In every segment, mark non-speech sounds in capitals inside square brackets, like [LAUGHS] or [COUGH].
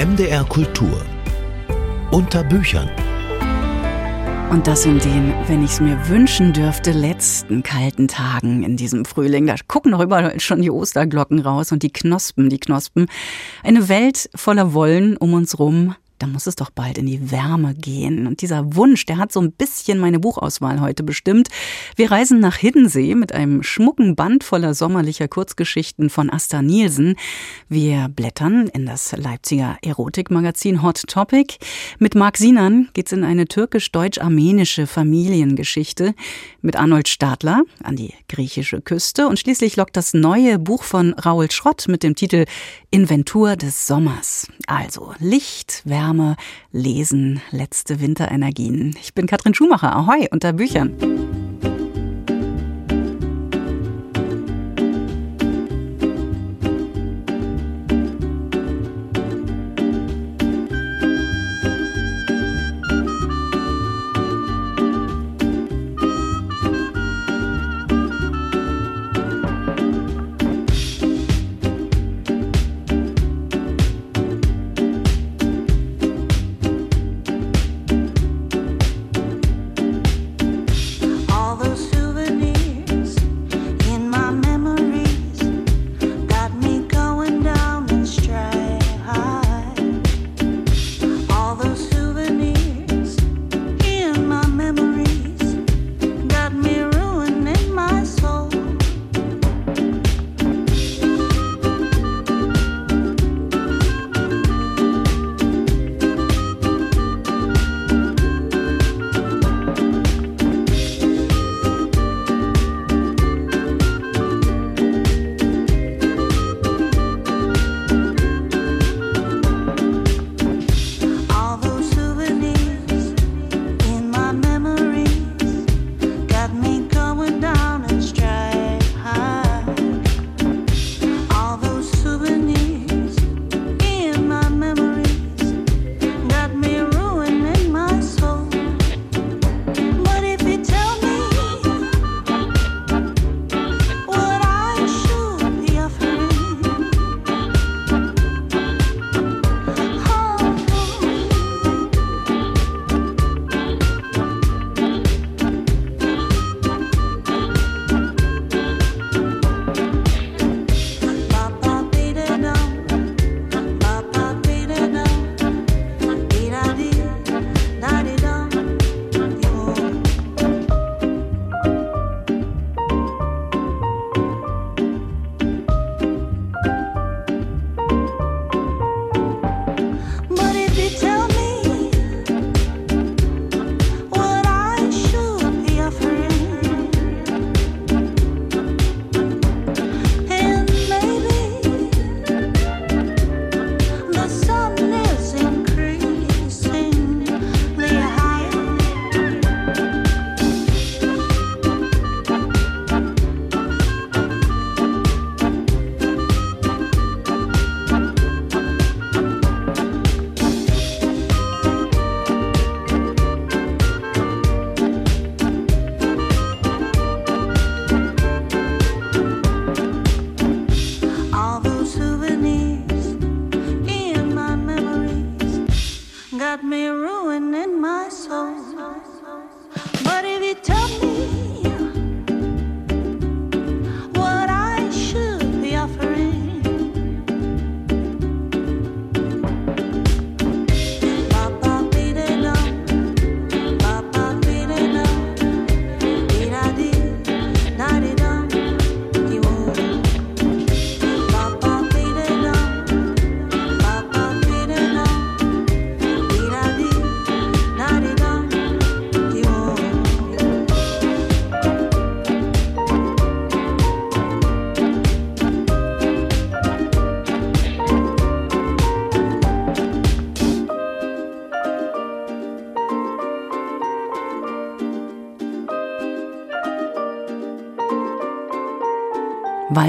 MDR Kultur. Unter Büchern. Und das in den, wenn ich es mir wünschen dürfte, letzten kalten Tagen in diesem Frühling. Da gucken noch überall schon die Osterglocken raus und die Knospen, die Knospen. Eine Welt voller Wollen um uns rum, da muss es doch bald in die Wärme gehen. Und dieser Wunsch, der hat so ein bisschen meine Buchauswahl heute bestimmt. Wir reisen nach Hiddensee mit einem schmucken Band voller sommerlicher Kurzgeschichten von Asta Nielsen. Wir blättern in das Leipziger Erotikmagazin Hot Topic. Mit Marc Sinan geht's in eine türkisch-deutsch-armenische Familiengeschichte. Mit Arnold Stadler an die griechische Küste. Und schließlich lockt das neue Buch von Raoul Schrott mit dem Titel Inventur des Sommers. Also Licht, Wärme, Wärme, Lesen, letzte Winterenergien. Ich bin Katrin Schumacher. Ahoi unter Büchern.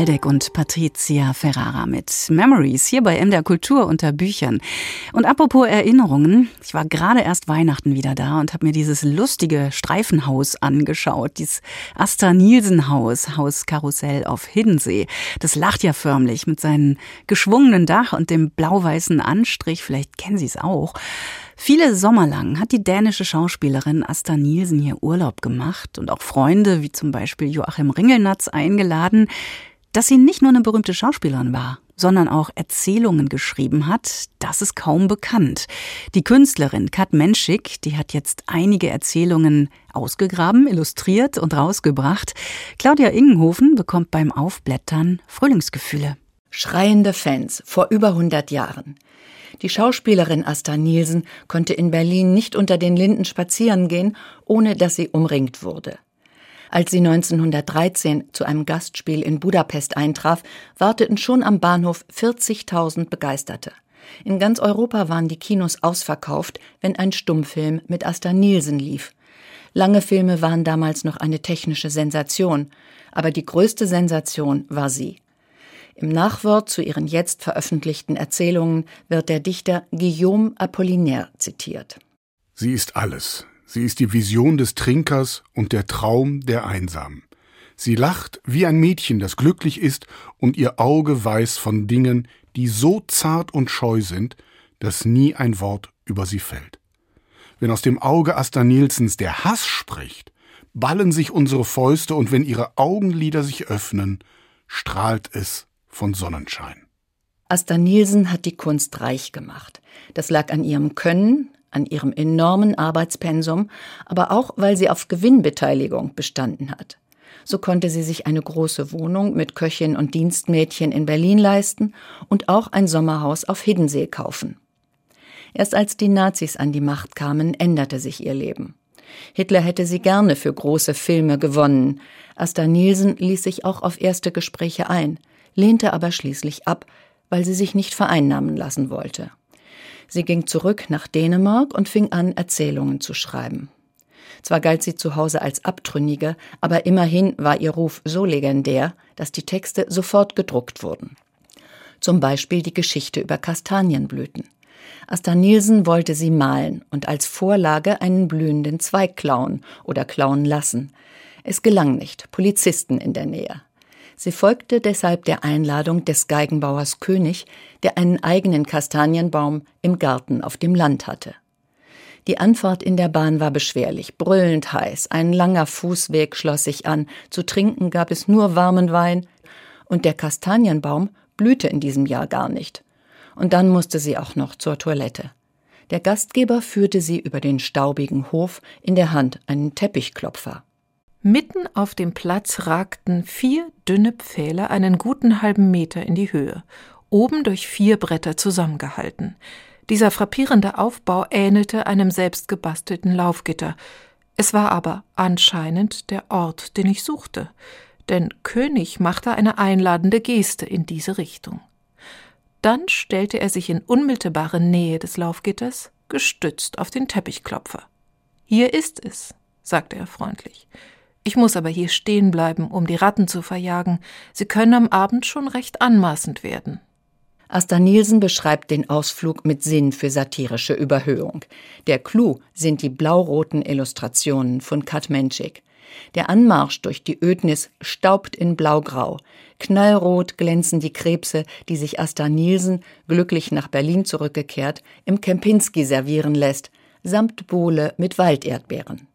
Waldeck und Patricia Ferrara mit Memories hier bei MDR Kultur unter Büchern. Und apropos Erinnerungen, ich war gerade erst Weihnachten wieder da und habe mir dieses lustige Streifenhaus angeschaut, dieses Asta Nielsen Haus, Haus Karussell auf Hiddensee. Das lacht ja förmlich mit seinem geschwungenen Dach und dem blau-weißen Anstrich, vielleicht kennen Sie es auch. Viele Sommer lang hat die dänische Schauspielerin Asta Nielsen hier Urlaub gemacht und auch Freunde wie zum Beispiel Joachim Ringelnatz eingeladen. Dass sie nicht nur eine berühmte Schauspielerin war, sondern auch Erzählungen geschrieben hat, das ist kaum bekannt. Die Künstlerin Kat Menschik, die hat jetzt einige Erzählungen ausgegraben, illustriert und rausgebracht. Claudia Ingenhofen bekommt beim Aufblättern Frühlingsgefühle. Schreiende Fans vor über 100 Jahren. Die Schauspielerin Asta Nielsen konnte in Berlin nicht unter den Linden spazieren gehen, ohne dass sie umringt wurde. Als sie 1913 zu einem Gastspiel in Budapest eintraf, warteten schon am Bahnhof 40.000 Begeisterte. In ganz Europa waren die Kinos ausverkauft, wenn ein Stummfilm mit Asta Nielsen lief. Lange Filme waren damals noch eine technische Sensation, aber die größte Sensation war sie. Im Nachwort zu ihren jetzt veröffentlichten Erzählungen wird der Dichter Guillaume Apollinaire zitiert. Sie ist alles. Sie ist die Vision des Trinkers und der Traum der Einsamen. Sie lacht wie ein Mädchen, das glücklich ist, und ihr Auge weiß von Dingen, die so zart und scheu sind, dass nie ein Wort über sie fällt. Wenn aus dem Auge Asta Nielsens der Hass spricht, ballen sich unsere Fäuste, und wenn ihre Augenlider sich öffnen, strahlt es von Sonnenschein. Asta Nielsen hat die Kunst reich gemacht. Das lag an ihrem Können, an ihrem enormen Arbeitspensum, aber auch, weil sie auf Gewinnbeteiligung bestanden hat. So konnte sie sich eine große Wohnung mit Köchin und Dienstmädchen in Berlin leisten und auch ein Sommerhaus auf Hiddensee kaufen. Erst als die Nazis an die Macht kamen, änderte sich ihr Leben. Hitler hätte sie gerne für große Filme gewonnen. Asta Nielsen ließ sich auch auf erste Gespräche ein lehnte aber schließlich ab, weil sie sich nicht vereinnahmen lassen wollte. Sie ging zurück nach Dänemark und fing an, Erzählungen zu schreiben. Zwar galt sie zu Hause als Abtrünnige, aber immerhin war ihr Ruf so legendär, dass die Texte sofort gedruckt wurden. Zum Beispiel die Geschichte über Kastanienblüten. Asta Nielsen wollte sie malen und als Vorlage einen blühenden Zweig klauen oder klauen lassen. Es gelang nicht, Polizisten in der Nähe. Sie folgte deshalb der Einladung des Geigenbauers König, der einen eigenen Kastanienbaum im Garten auf dem Land hatte. Die Anfahrt in der Bahn war beschwerlich, brüllend heiß, ein langer Fußweg schloss sich an, zu trinken gab es nur warmen Wein, und der Kastanienbaum blühte in diesem Jahr gar nicht. Und dann musste sie auch noch zur Toilette. Der Gastgeber führte sie über den staubigen Hof, in der Hand einen Teppichklopfer. Mitten auf dem Platz ragten vier dünne Pfähle einen guten halben Meter in die Höhe, oben durch vier Bretter zusammengehalten. Dieser frappierende Aufbau ähnelte einem selbstgebastelten Laufgitter. Es war aber anscheinend der Ort, den ich suchte, denn König machte eine einladende Geste in diese Richtung. Dann stellte er sich in unmittelbare Nähe des Laufgitters, gestützt auf den Teppichklopfer. Hier ist es, sagte er freundlich. Ich muss aber hier stehen bleiben, um die Ratten zu verjagen. Sie können am Abend schon recht anmaßend werden. Asta Nielsen beschreibt den Ausflug mit Sinn für satirische Überhöhung. Der Clou sind die blau-roten Illustrationen von Kat Menschik. Der Anmarsch durch die Ödnis staubt in blaugrau. Knallrot glänzen die Krebse, die sich Asta Nielsen, glücklich nach Berlin zurückgekehrt, im Kempinski servieren lässt, samt Bohle mit Walderdbeeren.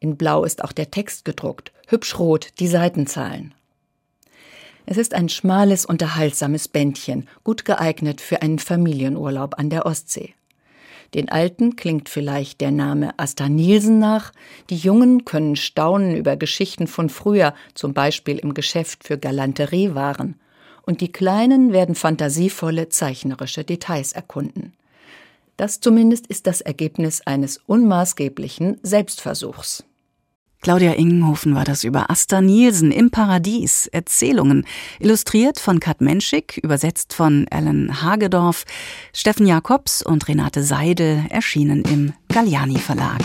In Blau ist auch der Text gedruckt, hübsch rot die Seitenzahlen. Es ist ein schmales, unterhaltsames Bändchen, gut geeignet für einen Familienurlaub an der Ostsee. Den Alten klingt vielleicht der Name Asta Nielsen nach, die Jungen können staunen über Geschichten von früher, zum Beispiel im Geschäft für Galanteriewaren, und die Kleinen werden fantasievolle zeichnerische Details erkunden. Das zumindest ist das Ergebnis eines unmaßgeblichen Selbstversuchs. Claudia Ingenhofen war das über Asta Nielsen im Paradies, Erzählungen, illustriert von Kat Menschik, übersetzt von Ellen Hagedorf, Steffen Jakobs und Renate Seidel, erschienen im Galliani Verlag.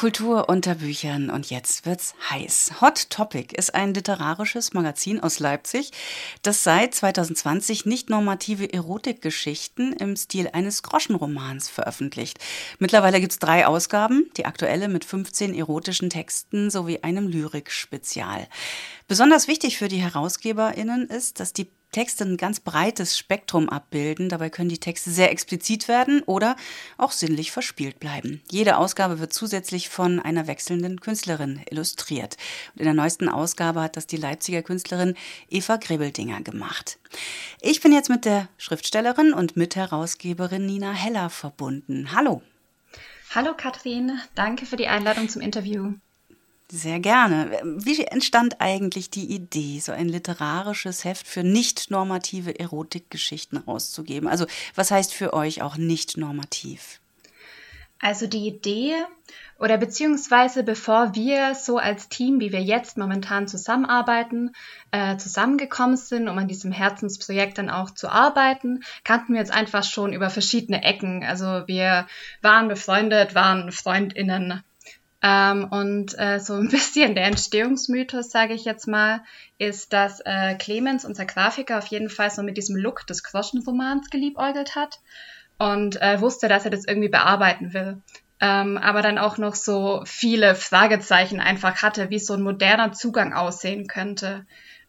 Kultur unter Büchern und jetzt wird's heiß. Hot Topic ist ein literarisches Magazin aus Leipzig, das seit 2020 nicht normative Erotikgeschichten im Stil eines Groschenromans veröffentlicht. Mittlerweile gibt's drei Ausgaben, die aktuelle mit 15 erotischen Texten sowie einem Lyrik-Spezial. Besonders wichtig für die HerausgeberInnen ist, dass die Texte ein ganz breites Spektrum abbilden. Dabei können die Texte sehr explizit werden oder auch sinnlich verspielt bleiben. Jede Ausgabe wird zusätzlich von einer wechselnden Künstlerin illustriert. Und in der neuesten Ausgabe hat das die Leipziger Künstlerin Eva Grebeldinger gemacht. Ich bin jetzt mit der Schriftstellerin und Mitherausgeberin Nina Heller verbunden. Hallo. Hallo Katrin, danke für die Einladung zum Interview. Sehr gerne. Wie entstand eigentlich die Idee, so ein literarisches Heft für nicht normative Erotikgeschichten rauszugeben? Also was heißt für euch auch nicht normativ? Also die Idee oder beziehungsweise bevor wir so als Team, wie wir jetzt momentan zusammenarbeiten, äh, zusammengekommen sind, um an diesem Herzensprojekt dann auch zu arbeiten, kannten wir uns einfach schon über verschiedene Ecken. Also wir waren befreundet, waren Freundinnen ähm, und äh, so ein [LAUGHS] bisschen der Entstehungsmythos, sage ich jetzt mal, ist, dass äh, Clemens, unser Grafiker, auf jeden Fall so mit diesem Look des Groschenromans geliebäugelt hat und äh, wusste, dass er das irgendwie bearbeiten will. Ähm, aber dann auch noch so viele Fragezeichen einfach hatte, wie so ein moderner Zugang aussehen könnte.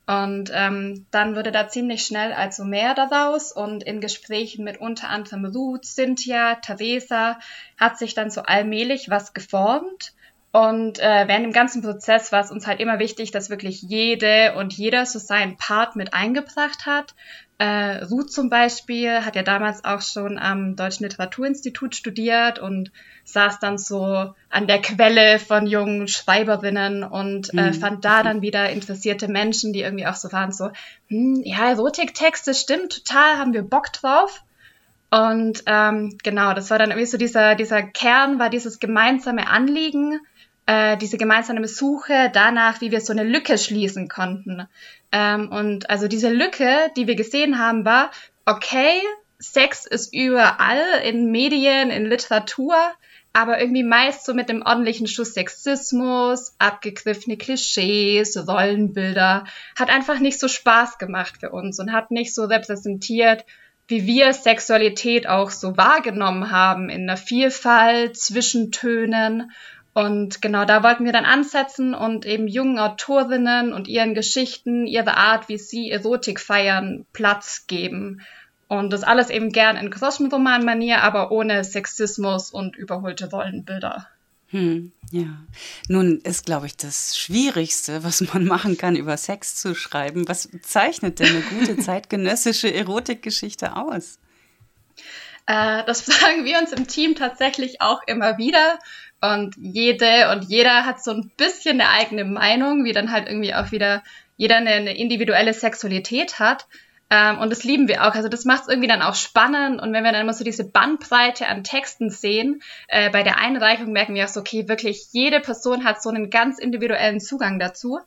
Und ähm, dann wurde da ziemlich schnell also mehr daraus und in Gesprächen mit unter anderem Ruth, Cynthia, Theresa hat sich dann so allmählich was geformt. Und äh, während dem ganzen Prozess war es uns halt immer wichtig, dass wirklich jede und jeder so seinen Part mit eingebracht hat. Äh, Ruth zum Beispiel hat ja damals auch schon am Deutschen Literaturinstitut studiert und saß dann so an der Quelle von jungen Schreiberinnen und äh, mhm. fand da dann wieder interessierte Menschen, die irgendwie auch so waren, so, hm, ja, Erotiktexte, stimmt, total, haben wir Bock drauf. Und ähm, genau, das war dann irgendwie so dieser, dieser Kern, war dieses gemeinsame Anliegen, äh, diese gemeinsame Suche danach, wie wir so eine Lücke schließen konnten. Ähm, und also diese Lücke, die wir gesehen haben, war, okay, Sex ist überall in Medien, in Literatur, aber irgendwie meist so mit dem ordentlichen Schuss Sexismus, abgegriffene Klischees, Rollenbilder, hat einfach nicht so Spaß gemacht für uns und hat nicht so repräsentiert, wie wir Sexualität auch so wahrgenommen haben, in der Vielfalt, Zwischentönen und genau da wollten wir dann ansetzen und eben jungen Autorinnen und ihren Geschichten, ihre Art, wie sie Erotik feiern, Platz geben. Und das alles eben gern in Groschenroman-Manier, aber ohne Sexismus und überholte Rollenbilder. Hm, ja. Nun ist, glaube ich, das Schwierigste, was man machen kann, über Sex zu schreiben. Was zeichnet denn eine gute [LAUGHS] zeitgenössische Erotikgeschichte aus? Äh, das [LAUGHS] fragen wir uns im Team tatsächlich auch immer wieder. Und jede und jeder hat so ein bisschen eine eigene Meinung, wie dann halt irgendwie auch wieder jeder eine, eine individuelle Sexualität hat. Ähm, und das lieben wir auch. Also das macht es irgendwie dann auch spannend. Und wenn wir dann immer so diese Bandbreite an Texten sehen, äh, bei der Einreichung merken wir auch so, okay, wirklich jede Person hat so einen ganz individuellen Zugang dazu.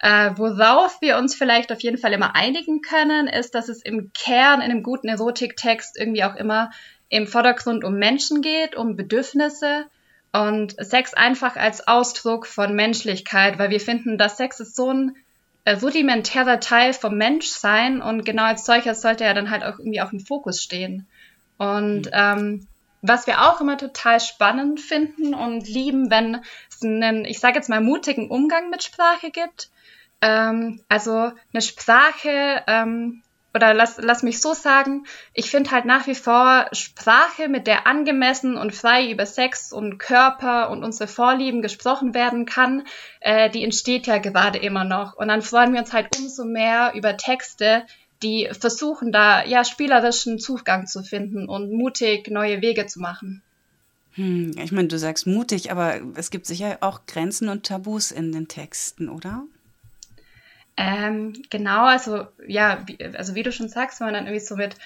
Äh, worauf wir uns vielleicht auf jeden Fall immer einigen können, ist, dass es im Kern in einem guten Erotiktext irgendwie auch immer im Vordergrund um Menschen geht, um Bedürfnisse und Sex einfach als Ausdruck von Menschlichkeit, weil wir finden, dass Sex ist so ein äh, rudimentärer Teil vom Menschsein und genau als solcher sollte er dann halt auch irgendwie auf dem Fokus stehen. Und mhm. ähm, was wir auch immer total spannend finden und lieben, wenn es einen, ich sage jetzt mal, mutigen Umgang mit Sprache gibt. Ähm, also eine Sprache, ähm, oder lass, lass mich so sagen, ich finde halt nach wie vor Sprache, mit der angemessen und frei über Sex und Körper und unsere Vorlieben gesprochen werden kann, äh, die entsteht ja gerade immer noch. Und dann freuen wir uns halt umso mehr über Texte, die versuchen da ja spielerischen Zugang zu finden und mutig neue Wege zu machen. Hm, ich meine, du sagst mutig, aber es gibt sicher auch Grenzen und Tabus in den Texten, oder? Ähm, genau, also ja, wie, also wie du schon sagst, wenn man dann irgendwie so mit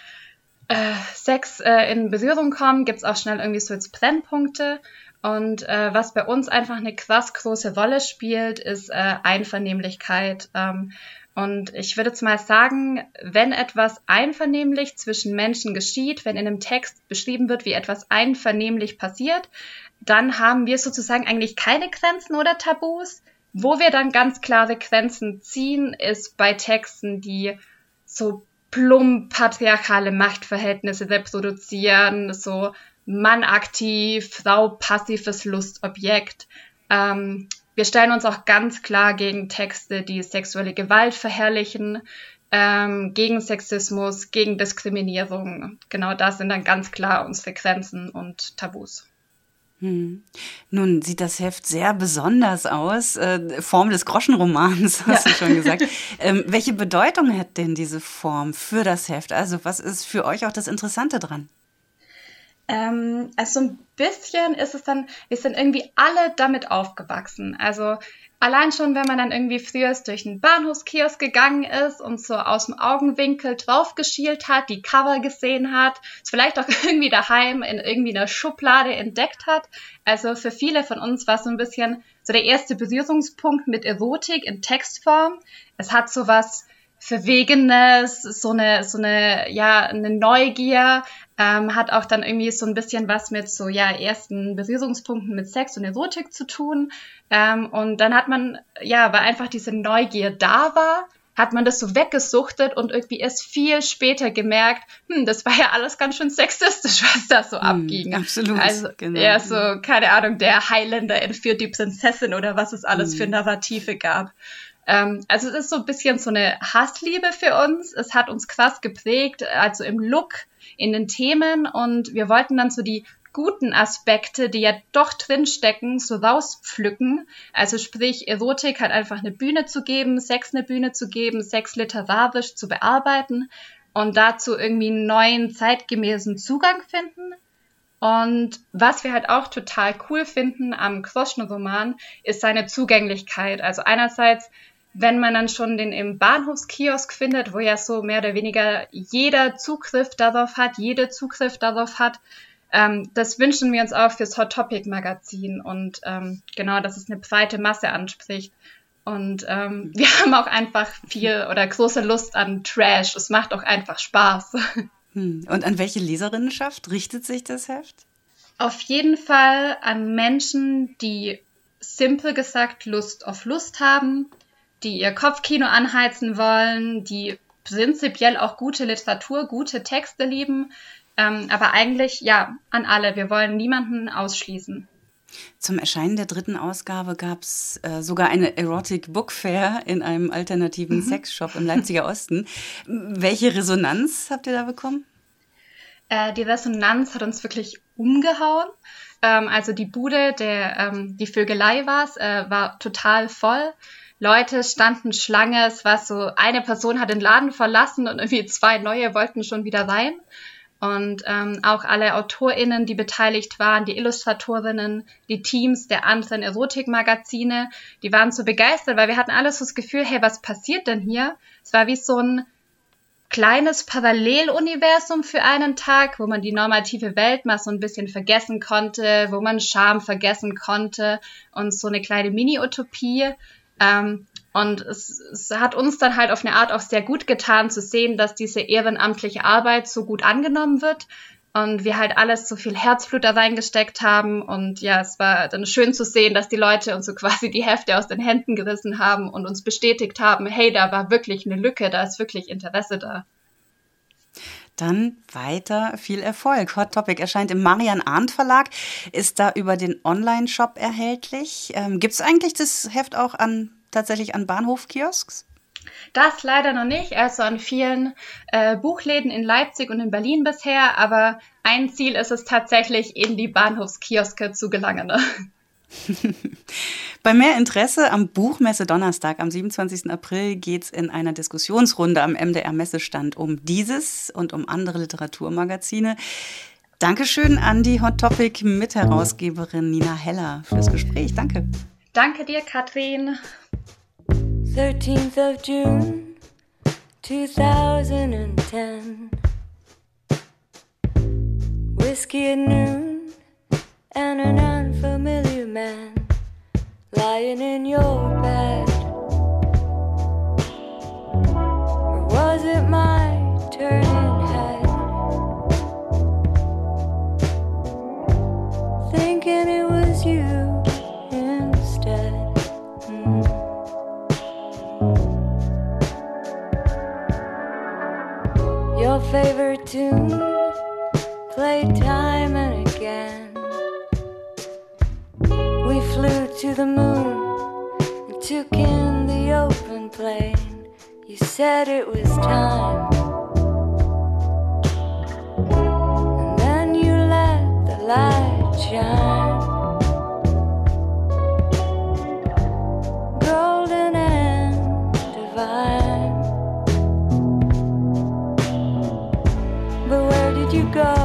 äh, Sex äh, in Berührung kommt, gibt's auch schnell irgendwie so jetzt Brennpunkte. Und äh, was bei uns einfach eine krass große Rolle spielt, ist äh, Einvernehmlichkeit. Ähm, und ich würde jetzt mal sagen, wenn etwas einvernehmlich zwischen Menschen geschieht, wenn in einem Text beschrieben wird, wie etwas einvernehmlich passiert, dann haben wir sozusagen eigentlich keine Grenzen oder Tabus. Wo wir dann ganz klare Grenzen ziehen, ist bei Texten, die so plump patriarchale Machtverhältnisse reproduzieren, so Mann aktiv, Frau passives Lustobjekt. Ähm, wir stellen uns auch ganz klar gegen Texte, die sexuelle Gewalt verherrlichen, ähm, gegen Sexismus, gegen Diskriminierung. Genau das sind dann ganz klar unsere Grenzen und Tabus. Hm. Nun sieht das Heft sehr besonders aus. Äh, Form des Groschenromans, [LAUGHS] hast ja. du schon gesagt. [LAUGHS] ähm, welche Bedeutung hat denn diese Form für das Heft? Also was ist für euch auch das Interessante dran? Ähm, also so ein bisschen ist es dann, wir sind irgendwie alle damit aufgewachsen. Also allein schon, wenn man dann irgendwie früher durch einen Bahnhofskiosk gegangen ist und so aus dem Augenwinkel drauf geschielt hat, die Cover gesehen hat, es vielleicht auch [LAUGHS] irgendwie daheim in irgendwie einer Schublade entdeckt hat. Also für viele von uns war es so ein bisschen so der erste Berührungspunkt mit Erotik in Textform. Es hat so was Verwegenes, so eine, so eine, ja, eine Neugier, ähm, hat auch dann irgendwie so ein bisschen was mit so, ja, ersten Berührungspunkten mit Sex und Erotik zu tun. Ähm, und dann hat man, ja, weil einfach diese Neugier da war, hat man das so weggesuchtet und irgendwie erst viel später gemerkt, hm, das war ja alles ganz schön sexistisch, [LAUGHS] was da so hm, abging. Absolut. Also, genau. ja, so, keine Ahnung, der Highlander entführt die Prinzessin oder was es alles hm. für Narrative gab. Ähm, also es ist so ein bisschen so eine Hassliebe für uns. Es hat uns krass geprägt, also im Look, in den Themen und wir wollten dann so die guten Aspekte, die ja doch drinstecken, so rauspflücken. Also sprich, Erotik halt einfach eine Bühne zu geben, Sex eine Bühne zu geben, Sex literarisch zu bearbeiten und dazu irgendwie einen neuen, zeitgemäßen Zugang finden. Und was wir halt auch total cool finden am Groschenroman, ist seine Zugänglichkeit. Also einerseits wenn man dann schon den im Bahnhofskiosk findet, wo ja so mehr oder weniger jeder Zugriff darauf hat, jede Zugriff darauf hat, ähm, das wünschen wir uns auch fürs Hot Topic Magazin und ähm, genau, dass es eine breite Masse anspricht. Und ähm, wir [LAUGHS] haben auch einfach viel oder große Lust an Trash. Es macht auch einfach Spaß. [LAUGHS] Hm. Und an welche Leserinnenschaft richtet sich das Heft? Auf jeden Fall an Menschen, die simpel gesagt Lust auf Lust haben, die ihr Kopfkino anheizen wollen, die prinzipiell auch gute Literatur, gute Texte lieben, ähm, aber eigentlich ja an alle. Wir wollen niemanden ausschließen. Zum Erscheinen der dritten Ausgabe gab es äh, sogar eine Erotic Book Fair in einem alternativen mhm. Sexshop im Leipziger Osten. Welche Resonanz habt ihr da bekommen? Äh, die Resonanz hat uns wirklich umgehauen. Ähm, also die Bude, der ähm, die Vögelei war äh, war total voll. Leute standen Schlange. Es war so, eine Person hat den Laden verlassen und irgendwie zwei neue wollten schon wieder rein. Und ähm, auch alle AutorInnen, die beteiligt waren, die Illustratorinnen, die Teams der anderen Erotikmagazine, die waren so begeistert, weil wir hatten alles so das Gefühl, hey, was passiert denn hier? Es war wie so ein kleines Paralleluniversum für einen Tag, wo man die normative Welt mal so ein bisschen vergessen konnte, wo man Scham vergessen konnte und so eine kleine Mini-Utopie. Ähm, und es, es hat uns dann halt auf eine Art auch sehr gut getan zu sehen, dass diese ehrenamtliche Arbeit so gut angenommen wird und wir halt alles so viel Herzblut da reingesteckt haben und ja, es war dann schön zu sehen, dass die Leute uns so [LAUGHS] quasi die Hefte aus den Händen gerissen haben und uns bestätigt haben, hey, da war wirklich eine Lücke, da ist wirklich Interesse da. Dann weiter viel Erfolg. Hot Topic erscheint im Marian Arndt Verlag, ist da über den Online-Shop erhältlich. Ähm, Gibt es eigentlich das Heft auch an tatsächlich an Bahnhofkiosks? Das leider noch nicht, also an vielen äh, Buchläden in Leipzig und in Berlin bisher, aber ein Ziel ist es tatsächlich, in die Bahnhofskioske zu gelangen. [LAUGHS] Bei mehr Interesse am Buchmesse Donnerstag am 27. April geht es in einer Diskussionsrunde am MDR Messestand um dieses und um andere Literaturmagazine. Dankeschön an die Hot Topic Mitherausgeberin Nina Heller fürs Gespräch. Danke. Danke dir, Katrin. 13th of June 2010 Whiskey at noon and an unfamiliar man lying in your bed? Or was it my turning head? Thinking it was you instead. Mm. Your favorite tune played to the moon and took in the open plain. You said it was time. And then you let the light shine. Golden and divine. But where did you go?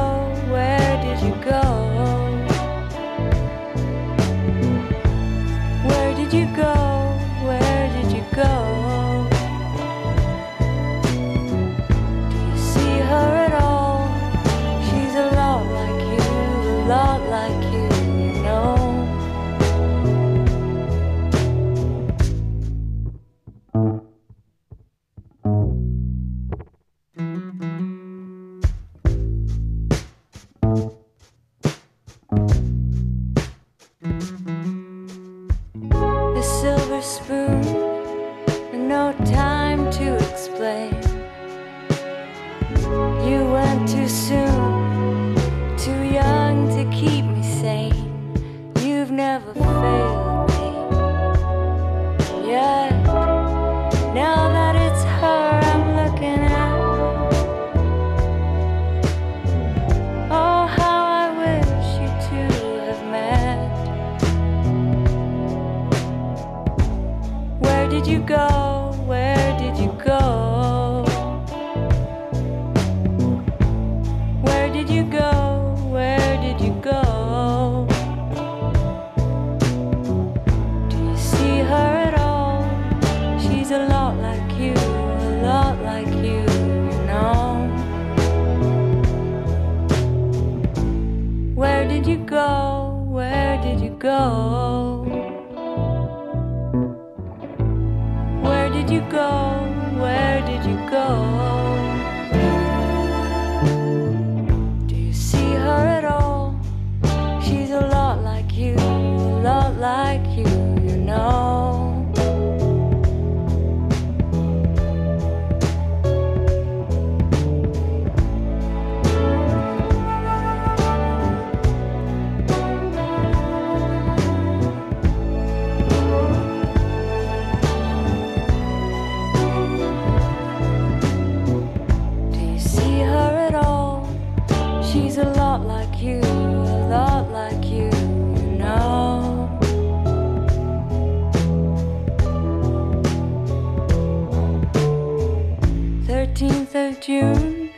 June,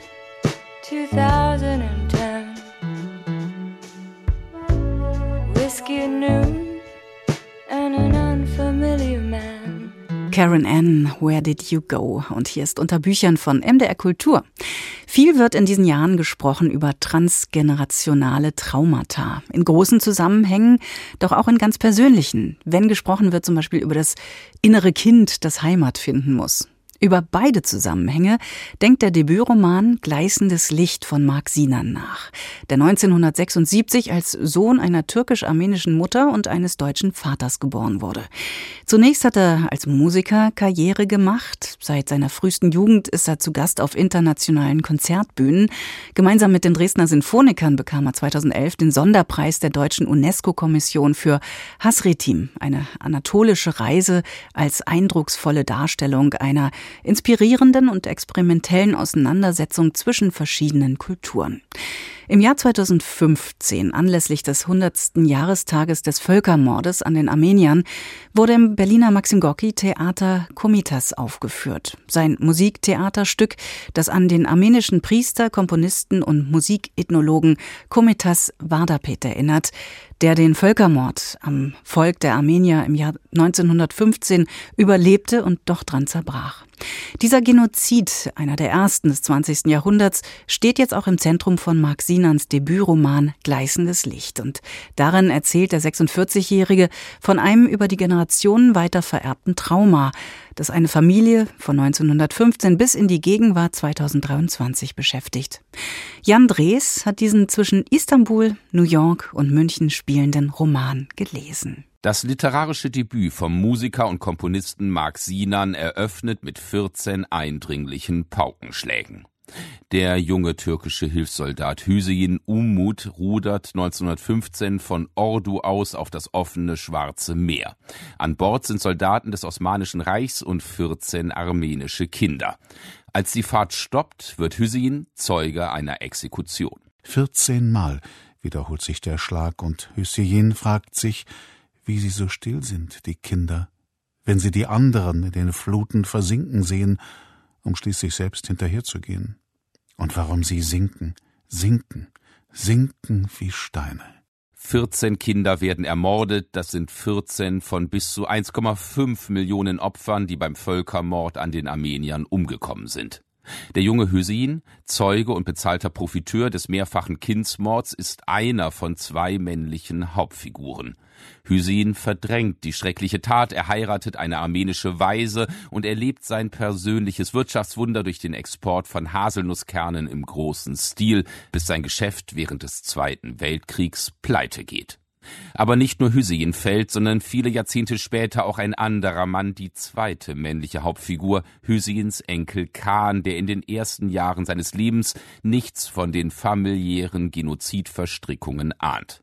2010. Whiskey at noon and an unfamiliar man. Karen Ann, Where Did You Go? Und hier ist unter Büchern von MDR Kultur. Viel wird in diesen Jahren gesprochen über transgenerationale Traumata. In großen Zusammenhängen, doch auch in ganz persönlichen. Wenn gesprochen wird zum Beispiel über das innere Kind, das Heimat finden muss. Über beide Zusammenhänge denkt der Debütroman Gleißendes Licht von Mark Sinan nach, der 1976 als Sohn einer türkisch-armenischen Mutter und eines deutschen Vaters geboren wurde. Zunächst hat er als Musiker Karriere gemacht. Seit seiner frühesten Jugend ist er zu Gast auf internationalen Konzertbühnen. Gemeinsam mit den Dresdner Sinfonikern bekam er 2011 den Sonderpreis der deutschen UNESCO-Kommission für Hasretim, eine anatolische Reise als eindrucksvolle Darstellung einer inspirierenden und experimentellen Auseinandersetzung zwischen verschiedenen Kulturen. Im Jahr 2015, anlässlich des 100. Jahrestages des Völkermordes an den Armeniern, wurde im Berliner Maxim Gorki Theater Komitas aufgeführt. Sein Musiktheaterstück, das an den armenischen Priester, Komponisten und Musikethnologen Komitas Vardapet erinnert, der den Völkermord am Volk der Armenier im Jahr 1915 überlebte und doch dran zerbrach. Dieser Genozid, einer der ersten des 20. Jahrhunderts, steht jetzt auch im Zentrum von Marc Sinans Debütroman Gleißendes Licht. Und darin erzählt der 46-Jährige von einem über die Generationen weiter vererbten Trauma, das eine Familie von 1915 bis in die Gegenwart 2023 beschäftigt. Jan Drees hat diesen zwischen Istanbul, New York und München spielenden Roman gelesen. Das literarische Debüt vom Musiker und Komponisten Marc Sinan eröffnet mit 14 eindringlichen Paukenschlägen. Der junge türkische Hilfssoldat Hüseyin Umut rudert 1915 von Ordu aus auf das offene Schwarze Meer. An Bord sind Soldaten des Osmanischen Reichs und 14 armenische Kinder. Als die Fahrt stoppt, wird Hüseyin Zeuge einer Exekution. 14 Mal wiederholt sich der Schlag und Hüseyin fragt sich, wie sie so still sind, die Kinder, wenn sie die anderen in den Fluten versinken sehen, um schließlich selbst hinterherzugehen. Und warum sie sinken, sinken, sinken wie Steine. 14 Kinder werden ermordet, das sind 14 von bis zu 1,5 Millionen Opfern, die beim Völkermord an den Armeniern umgekommen sind. Der junge Hüseyin, Zeuge und bezahlter Profiteur des mehrfachen Kindsmords, ist einer von zwei männlichen Hauptfiguren. Hüseyin verdrängt die schreckliche Tat, er heiratet eine armenische Waise und erlebt sein persönliches Wirtschaftswunder durch den Export von Haselnusskernen im großen Stil, bis sein Geschäft während des Zweiten Weltkriegs pleite geht. Aber nicht nur Hüseyin fällt, sondern viele Jahrzehnte später auch ein anderer Mann, die zweite männliche Hauptfigur, Hüseyins Enkel Khan, der in den ersten Jahren seines Lebens nichts von den familiären Genozidverstrickungen ahnt.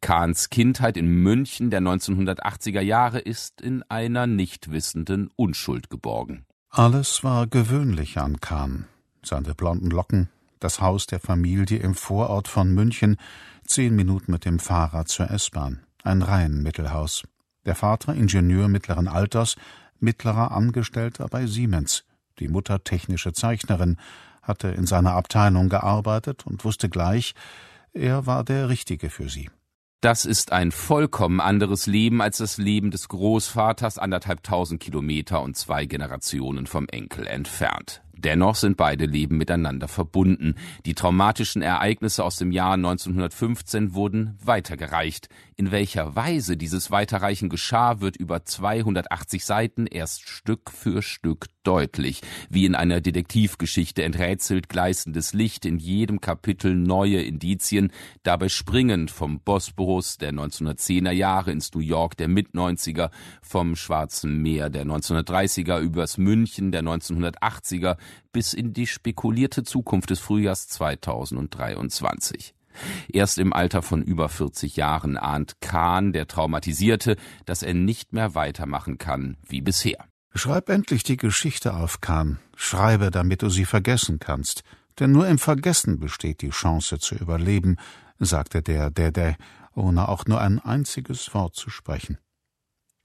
Kahns Kindheit in München der 1980er Jahre ist in einer nichtwissenden Unschuld geborgen. Alles war gewöhnlich an Kahn. Seine blonden Locken, das Haus der Familie im Vorort von München, zehn Minuten mit dem Fahrrad zur S-Bahn, ein Reihenmittelhaus. Der Vater Ingenieur mittleren Alters, mittlerer Angestellter bei Siemens, die Mutter technische Zeichnerin, hatte in seiner Abteilung gearbeitet und wusste gleich, er war der Richtige für sie. Das ist ein vollkommen anderes Leben als das Leben des Großvaters anderthalb tausend Kilometer und zwei Generationen vom Enkel entfernt. Dennoch sind beide Leben miteinander verbunden. Die traumatischen Ereignisse aus dem Jahr 1915 wurden weitergereicht. In welcher Weise dieses Weiterreichen geschah, wird über 280 Seiten erst Stück für Stück deutlich. Wie in einer Detektivgeschichte enträtselt gleißendes Licht in jedem Kapitel neue Indizien, dabei springend vom Bosporus der 1910er Jahre ins New York der Mit-90er, vom Schwarzen Meer der 1930er übers München der 1980er bis in die spekulierte Zukunft des Frühjahrs 2023. Erst im Alter von über 40 Jahren ahnt Kahn, der Traumatisierte, dass er nicht mehr weitermachen kann wie bisher. Schreib endlich die Geschichte auf, Kahn. Schreibe, damit du sie vergessen kannst. Denn nur im Vergessen besteht die Chance zu überleben, sagte der Dede, ohne auch nur ein einziges Wort zu sprechen.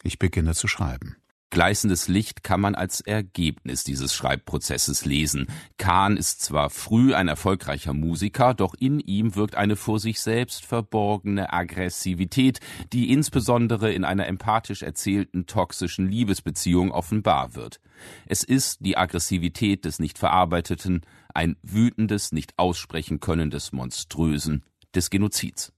Ich beginne zu schreiben. Gleißendes Licht kann man als Ergebnis dieses Schreibprozesses lesen. Kahn ist zwar früh ein erfolgreicher Musiker, doch in ihm wirkt eine vor sich selbst verborgene Aggressivität, die insbesondere in einer empathisch erzählten toxischen Liebesbeziehung offenbar wird. Es ist die Aggressivität des nicht verarbeiteten, ein wütendes, nicht aussprechen könnendes Monströsen, des Genozids.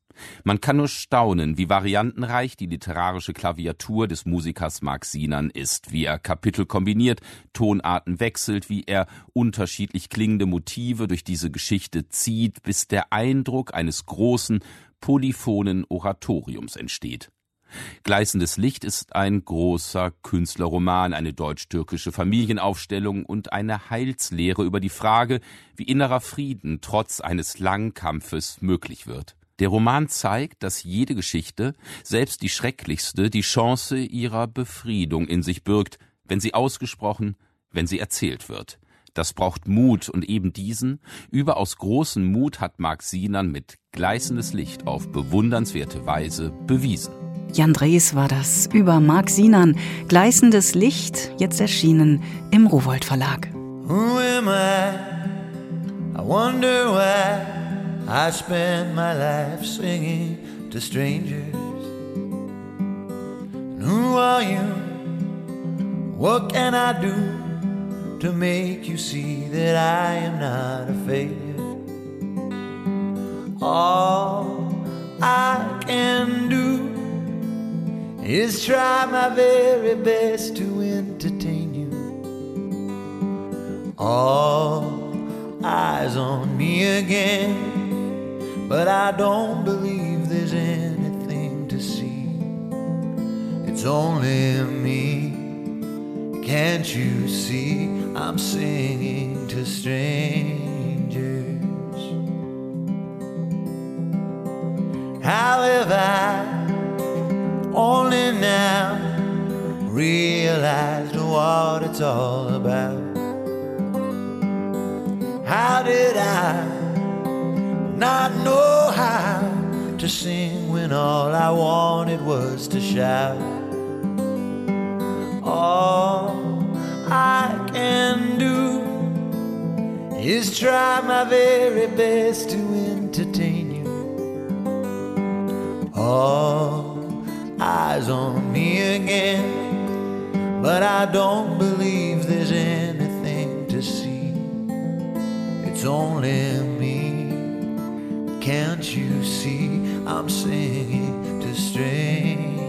Man kann nur staunen, wie variantenreich die literarische Klaviatur des Musikers Mark Sinan ist, wie er Kapitel kombiniert, Tonarten wechselt, wie er unterschiedlich klingende Motive durch diese Geschichte zieht, bis der Eindruck eines großen, polyphonen Oratoriums entsteht. Gleißendes Licht ist ein großer Künstlerroman, eine deutsch-türkische Familienaufstellung und eine Heilslehre über die Frage, wie innerer Frieden trotz eines langen Kampfes möglich wird. Der Roman zeigt, dass jede Geschichte, selbst die schrecklichste, die Chance ihrer Befriedung in sich birgt, wenn sie ausgesprochen, wenn sie erzählt wird. Das braucht Mut und eben diesen, überaus großen Mut hat Marc Sinan mit gleißendes Licht auf bewundernswerte Weise bewiesen. Jan Drees war das über Marc Sinan. Gleißendes Licht, jetzt erschienen im Rowold Verlag. Who am I? I wonder why I spent my life singing to strangers. And Who are you? What can I do to make you see that I am not a failure? All I can do is try my very best to entertain you. All eyes on me again, but I don't believe there's anything to see. It's only me. Can't you see I'm singing to strangers? How have I only now realized what it's all about? How did I not know how to sing when all I wanted was to shout? All I can do is try my very best to entertain you. All eyes on me again, but I don't believe there's anything to see. It's only. Can't you see I'm singing to strangers?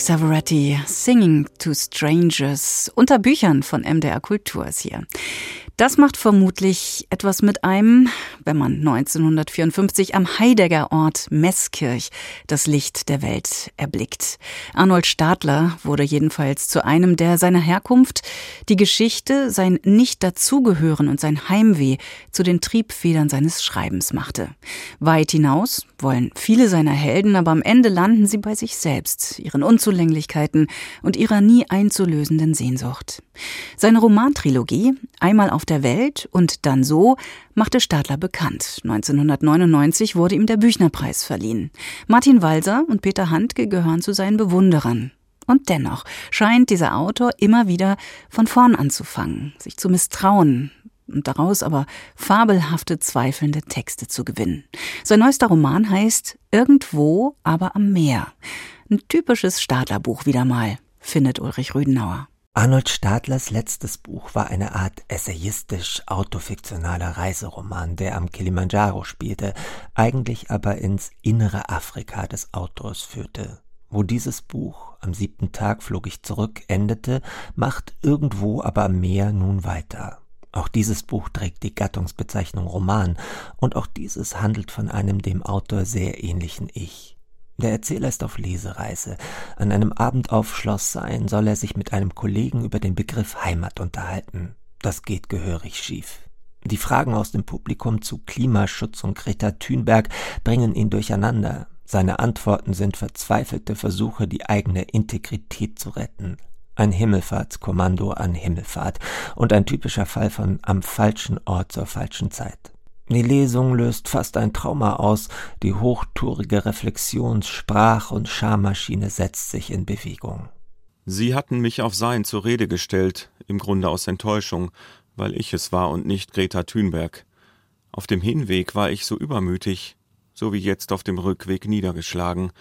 Strangers. Jack Savoretti, Singing to Strangers, unter Büchern von MDR Kultur ist hier. Das macht vermutlich etwas mit einem, wenn man 1954 am Heidegger Ort Meßkirch das Licht der Welt erblickt. Arnold Stadler wurde jedenfalls zu einem, der seiner Herkunft die Geschichte, sein Nicht-Dazugehören und sein Heimweh zu den Triebfedern seines Schreibens machte. Weit hinaus wollen viele seiner Helden, aber am Ende landen sie bei sich selbst, ihren Unzulänglichkeiten und ihrer nie einzulösenden Sehnsucht. Seine Romantrilogie Einmal auf der Welt und dann so machte Stadler bekannt. 1999 wurde ihm der Büchnerpreis verliehen. Martin Walser und Peter Handke gehören zu seinen Bewunderern. Und dennoch scheint dieser Autor immer wieder von vorn anzufangen, sich zu misstrauen und daraus aber fabelhafte, zweifelnde Texte zu gewinnen. Sein neuester Roman heißt Irgendwo, aber am Meer. Ein typisches Stadlerbuch wieder mal, findet Ulrich Rüdenauer. Arnold Stadlers letztes Buch war eine Art essayistisch-autofiktionaler Reiseroman, der am Kilimanjaro spielte, eigentlich aber ins innere Afrika des Autors führte. Wo dieses Buch, am siebten Tag flog ich zurück, endete, macht irgendwo aber am Meer nun weiter. Auch dieses Buch trägt die Gattungsbezeichnung Roman, und auch dieses handelt von einem dem Autor sehr ähnlichen Ich. Der Erzähler ist auf Lesereise. An einem Abend auf Schloss Sein soll er sich mit einem Kollegen über den Begriff Heimat unterhalten. Das geht gehörig schief. Die Fragen aus dem Publikum zu Klimaschutz und Greta Thunberg bringen ihn durcheinander. Seine Antworten sind verzweifelte Versuche, die eigene Integrität zu retten. Ein Himmelfahrtskommando an Himmelfahrt und ein typischer Fall von am falschen Ort zur falschen Zeit. Die Lesung löst fast ein Trauma aus, die hochtourige Reflexions-, Sprach- und Schammaschine setzt sich in Bewegung. Sie hatten mich auf Sein zur Rede gestellt, im Grunde aus Enttäuschung, weil ich es war und nicht Greta Thunberg. Auf dem Hinweg war ich so übermütig, so wie jetzt auf dem Rückweg niedergeschlagen.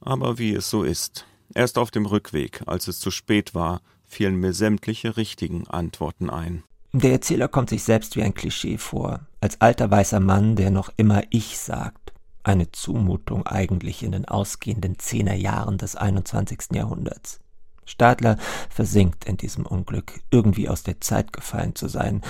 Aber wie es so ist. Erst auf dem Rückweg, als es zu spät war, fielen mir sämtliche richtigen Antworten ein. Der Erzähler kommt sich selbst wie ein Klischee vor, als alter weißer Mann, der noch immer ich sagt. Eine Zumutung eigentlich in den ausgehenden Zehnerjahren des 21. Jahrhunderts. Stadler versinkt in diesem Unglück, irgendwie aus der Zeit gefallen zu sein,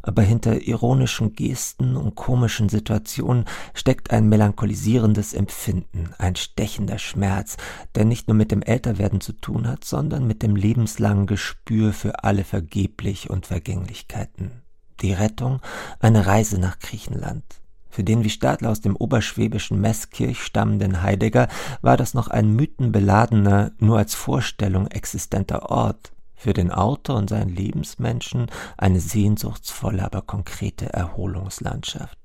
aber hinter ironischen Gesten und komischen Situationen steckt ein melancholisierendes Empfinden, ein stechender Schmerz, der nicht nur mit dem Älterwerden zu tun hat, sondern mit dem lebenslangen Gespür für alle Vergeblich und Vergänglichkeiten. Die Rettung, eine Reise nach Griechenland, für den wie Stadler aus dem oberschwäbischen Meßkirch stammenden Heidegger war das noch ein mythenbeladener, nur als Vorstellung existenter Ort, für den Autor und seinen Lebensmenschen eine sehnsuchtsvolle, aber konkrete Erholungslandschaft.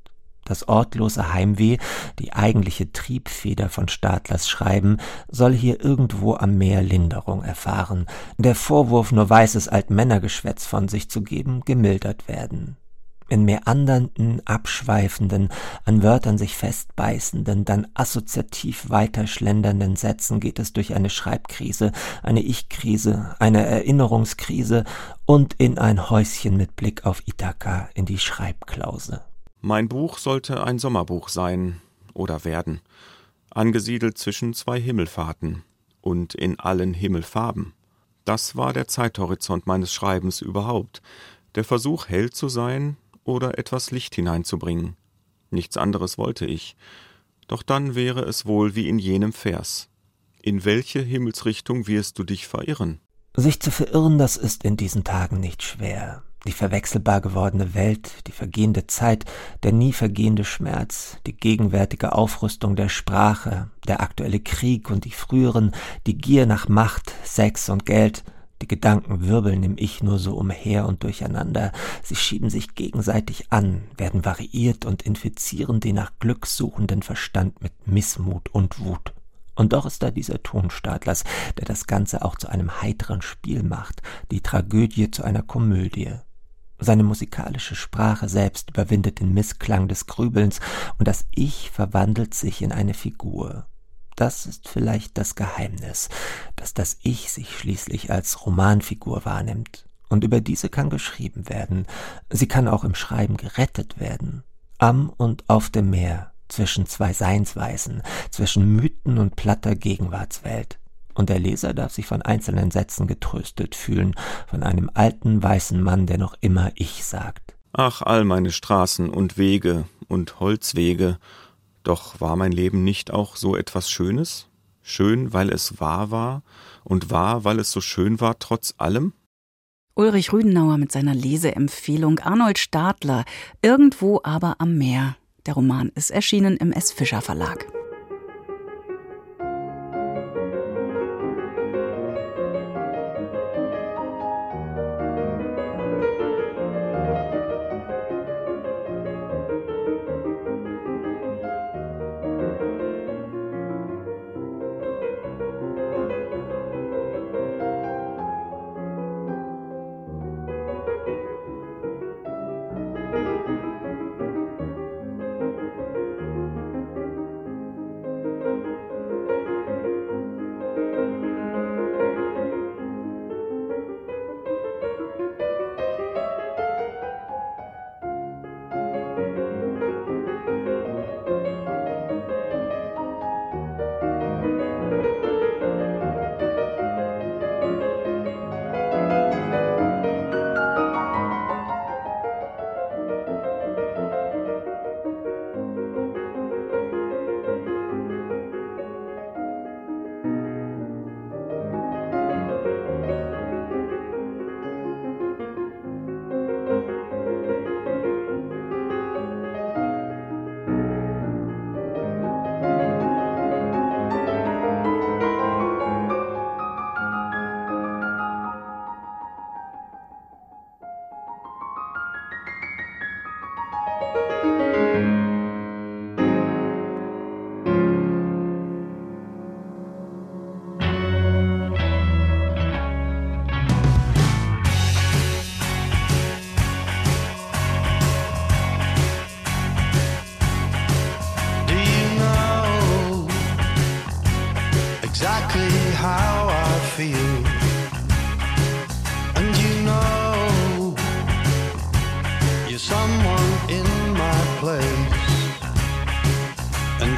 Das ortlose Heimweh, die eigentliche Triebfeder von Stadlers Schreiben, soll hier irgendwo am Meer Linderung erfahren, der Vorwurf, nur weißes Altmännergeschwätz von sich zu geben, gemildert werden in meandernden, abschweifenden, an Wörtern sich festbeißenden, dann assoziativ weiterschlendernden Sätzen geht es durch eine Schreibkrise, eine Ich-Krise, eine Erinnerungskrise und in ein Häuschen mit Blick auf Ithaka in die Schreibklause. Mein Buch sollte ein Sommerbuch sein oder werden, angesiedelt zwischen zwei Himmelfahrten und in allen Himmelfarben. Das war der Zeithorizont meines Schreibens überhaupt, der Versuch, hell zu sein oder etwas Licht hineinzubringen. Nichts anderes wollte ich. Doch dann wäre es wohl wie in jenem Vers. In welche Himmelsrichtung wirst du dich verirren? Sich zu verirren, das ist in diesen Tagen nicht schwer. Die verwechselbar gewordene Welt, die vergehende Zeit, der nie vergehende Schmerz, die gegenwärtige Aufrüstung der Sprache, der aktuelle Krieg und die früheren, die Gier nach Macht, Sex und Geld – die Gedanken wirbeln im Ich nur so umher und durcheinander, sie schieben sich gegenseitig an, werden variiert und infizieren den nach Glück suchenden Verstand mit Missmut und Wut. Und doch ist da dieser Tonstadlers, der das Ganze auch zu einem heiteren Spiel macht, die Tragödie zu einer Komödie. Seine musikalische Sprache selbst überwindet den Missklang des Grübelns, und das Ich verwandelt sich in eine Figur. Das ist vielleicht das Geheimnis, dass das Ich sich schließlich als Romanfigur wahrnimmt. Und über diese kann geschrieben werden. Sie kann auch im Schreiben gerettet werden. Am und auf dem Meer, zwischen zwei Seinsweisen, zwischen Mythen und platter Gegenwartswelt. Und der Leser darf sich von einzelnen Sätzen getröstet fühlen, von einem alten weißen Mann, der noch immer Ich sagt. Ach, all meine Straßen und Wege und Holzwege doch war mein Leben nicht auch so etwas Schönes? Schön, weil es wahr war und wahr, weil es so schön war trotz allem? Ulrich Rüdenauer mit seiner Leseempfehlung Arnold Stadler Irgendwo aber am Meer. Der Roman ist erschienen im S. Fischer Verlag.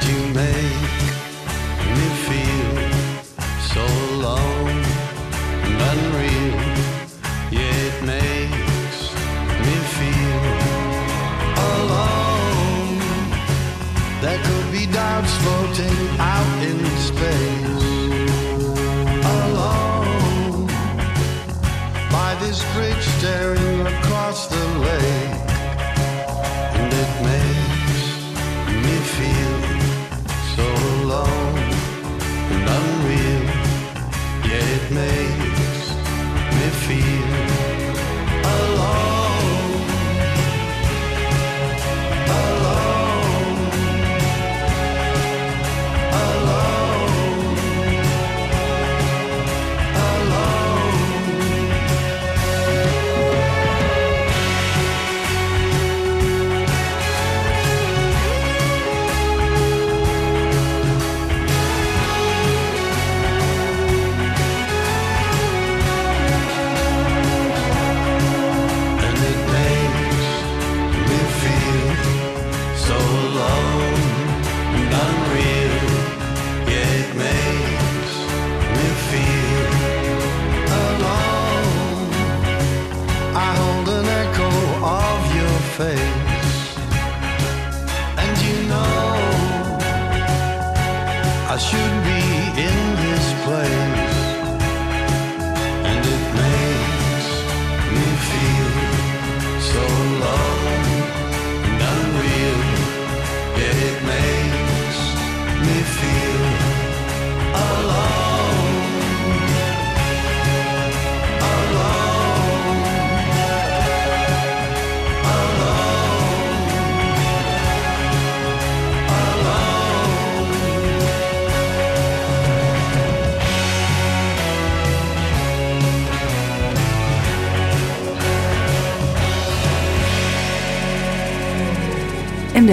you made.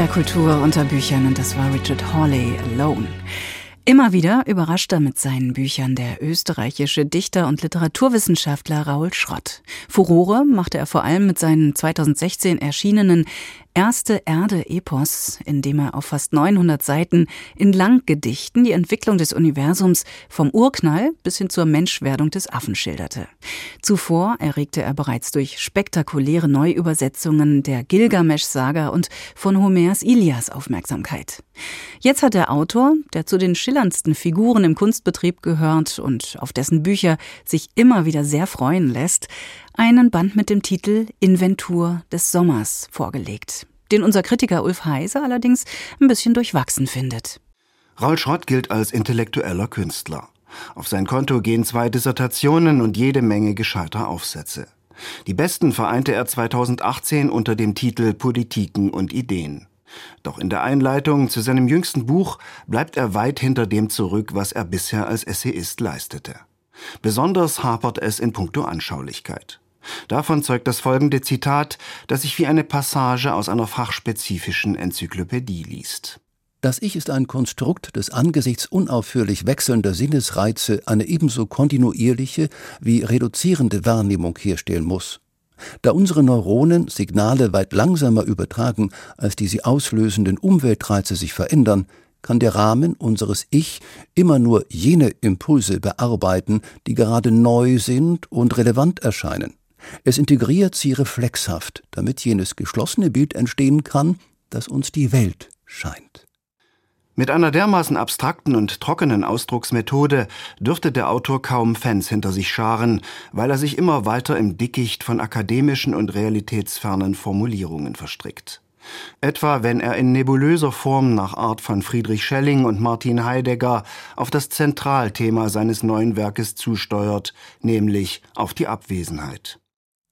Kultur unter Büchern und das war Richard Hawley Alone. Immer wieder überrascht er mit seinen Büchern der österreichische Dichter und Literaturwissenschaftler Raoul Schrott. Furore machte er vor allem mit seinen 2016 erschienenen Erste Erde-Epos, in dem er auf fast 900 Seiten in Langgedichten die Entwicklung des Universums vom Urknall bis hin zur Menschwerdung des Affen schilderte. Zuvor erregte er bereits durch spektakuläre Neuübersetzungen der Gilgamesch-Saga und von Homers Ilias Aufmerksamkeit. Jetzt hat der Autor, der zu den schillerndsten Figuren im Kunstbetrieb gehört und auf dessen Bücher sich immer wieder sehr freuen lässt, einen Band mit dem Titel Inventur des Sommers vorgelegt, den unser Kritiker Ulf Heise allerdings ein bisschen durchwachsen findet. Raul Schrott gilt als intellektueller Künstler. Auf sein Konto gehen zwei Dissertationen und jede Menge gescheiter Aufsätze. Die besten vereinte er 2018 unter dem Titel Politiken und Ideen. Doch in der Einleitung zu seinem jüngsten Buch bleibt er weit hinter dem zurück, was er bisher als Essayist leistete. Besonders hapert es in puncto Anschaulichkeit. Davon zeugt das folgende Zitat, das sich wie eine Passage aus einer fachspezifischen Enzyklopädie liest. Das Ich ist ein Konstrukt, das angesichts unaufhörlich wechselnder Sinnesreize eine ebenso kontinuierliche wie reduzierende Wahrnehmung herstellen muss. Da unsere Neuronen Signale weit langsamer übertragen, als die sie auslösenden Umweltreize sich verändern, kann der Rahmen unseres Ich immer nur jene Impulse bearbeiten, die gerade neu sind und relevant erscheinen. Es integriert sie reflexhaft, damit jenes geschlossene Bild entstehen kann, das uns die Welt scheint. Mit einer dermaßen abstrakten und trockenen Ausdrucksmethode dürfte der Autor kaum Fans hinter sich scharen, weil er sich immer weiter im Dickicht von akademischen und realitätsfernen Formulierungen verstrickt. Etwa wenn er in nebulöser Form nach Art von Friedrich Schelling und Martin Heidegger auf das Zentralthema seines neuen Werkes zusteuert, nämlich auf die Abwesenheit.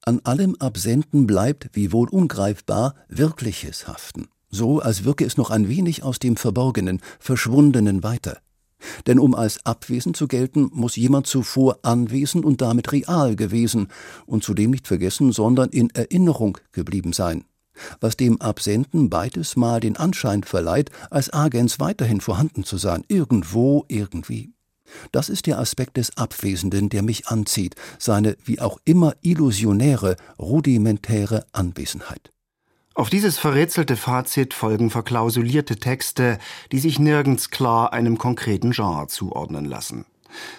An allem Absenden bleibt, wie wohl ungreifbar, Wirkliches haften, so als wirke es noch ein wenig aus dem Verborgenen, Verschwundenen weiter. Denn um als abwesend zu gelten, muss jemand zuvor anwesend und damit real gewesen und zudem nicht vergessen, sondern in Erinnerung geblieben sein. Was dem Absenden beides Mal den Anschein verleiht, als Agens weiterhin vorhanden zu sein, irgendwo, irgendwie. Das ist der Aspekt des Abwesenden, der mich anzieht, seine wie auch immer illusionäre, rudimentäre Anwesenheit. Auf dieses verrätselte Fazit folgen verklausulierte Texte, die sich nirgends klar einem konkreten Genre zuordnen lassen.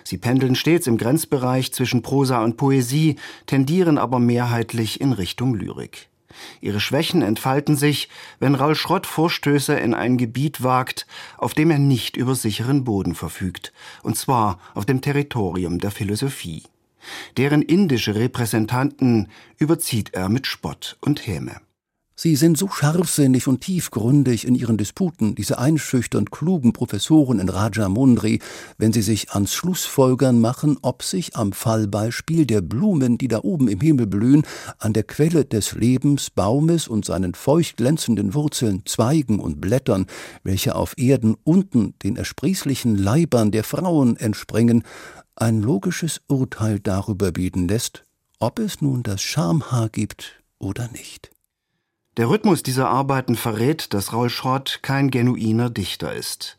Sie pendeln stets im Grenzbereich zwischen Prosa und Poesie, tendieren aber mehrheitlich in Richtung Lyrik. Ihre Schwächen entfalten sich, wenn Raul Schrott Vorstöße in ein Gebiet wagt, auf dem er nicht über sicheren Boden verfügt, und zwar auf dem Territorium der Philosophie. Deren indische Repräsentanten überzieht er mit Spott und Häme. Sie sind so scharfsinnig und tiefgründig in ihren Disputen, diese einschüchternd klugen Professoren in Rajamundry, wenn sie sich ans Schlussfolgern machen, ob sich am Fallbeispiel der Blumen, die da oben im Himmel blühen, an der Quelle des Lebens Baumes und seinen feucht glänzenden Wurzeln, Zweigen und Blättern, welche auf Erden unten den ersprießlichen Leibern der Frauen entspringen, ein logisches Urteil darüber bieten lässt, ob es nun das Schamhaar gibt oder nicht. Der Rhythmus dieser Arbeiten verrät, dass Raul Schrott kein genuiner Dichter ist.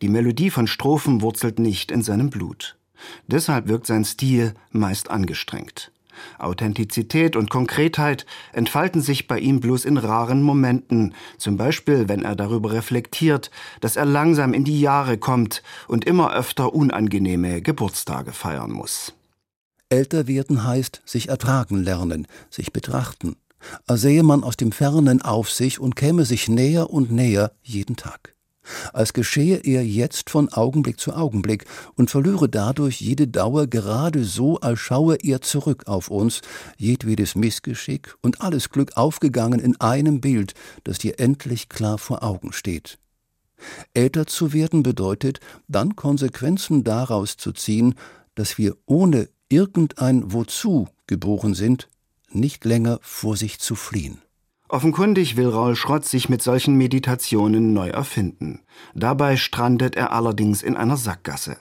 Die Melodie von Strophen wurzelt nicht in seinem Blut. Deshalb wirkt sein Stil meist angestrengt. Authentizität und Konkretheit entfalten sich bei ihm bloß in raren Momenten, zum Beispiel wenn er darüber reflektiert, dass er langsam in die Jahre kommt und immer öfter unangenehme Geburtstage feiern muss. Älter werden heißt sich ertragen lernen, sich betrachten, sähe man aus dem Fernen auf sich und käme sich näher und näher jeden Tag. Als geschehe er jetzt von Augenblick zu Augenblick und verlöre dadurch jede Dauer gerade so, als schaue er zurück auf uns, jedwedes Missgeschick und alles Glück aufgegangen in einem Bild, das dir endlich klar vor Augen steht. Älter zu werden bedeutet, dann Konsequenzen daraus zu ziehen, dass wir ohne irgendein Wozu geboren sind nicht länger vor sich zu fliehen. Offenkundig will Raul Schrott sich mit solchen Meditationen neu erfinden. Dabei strandet er allerdings in einer Sackgasse.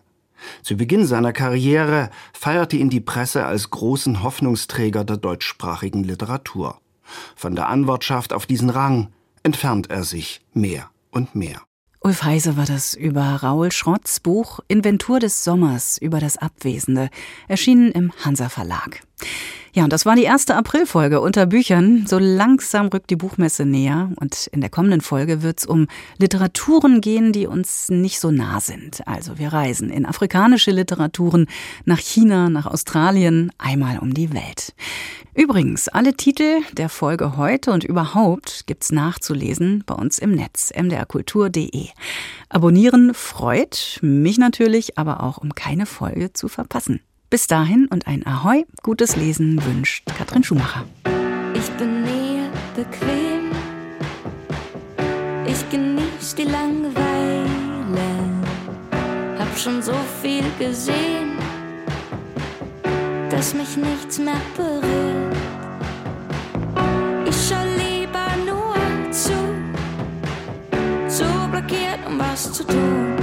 Zu Beginn seiner Karriere feierte ihn die Presse als großen Hoffnungsträger der deutschsprachigen Literatur. Von der Anwartschaft auf diesen Rang entfernt er sich mehr und mehr. Ulf Heise war das über Raul Schrotts Buch Inventur des Sommers über das Abwesende, erschienen im Hansa Verlag. Ja, und das war die erste Aprilfolge unter Büchern. So langsam rückt die Buchmesse näher und in der kommenden Folge wird es um Literaturen gehen, die uns nicht so nah sind. Also wir reisen in afrikanische Literaturen, nach China, nach Australien, einmal um die Welt. Übrigens, alle Titel der Folge heute und überhaupt gibt's nachzulesen bei uns im Netz mdrkultur.de. Abonnieren freut mich natürlich, aber auch um keine Folge zu verpassen. Bis dahin und ein Ahoi, gutes Lesen wünscht Katrin Schumacher. Ich bin näher bequem, ich genieß die Langeweile, hab schon so viel gesehen, dass mich nichts mehr berührt. Ich schau lieber nur zu, zu blockiert, um was zu tun.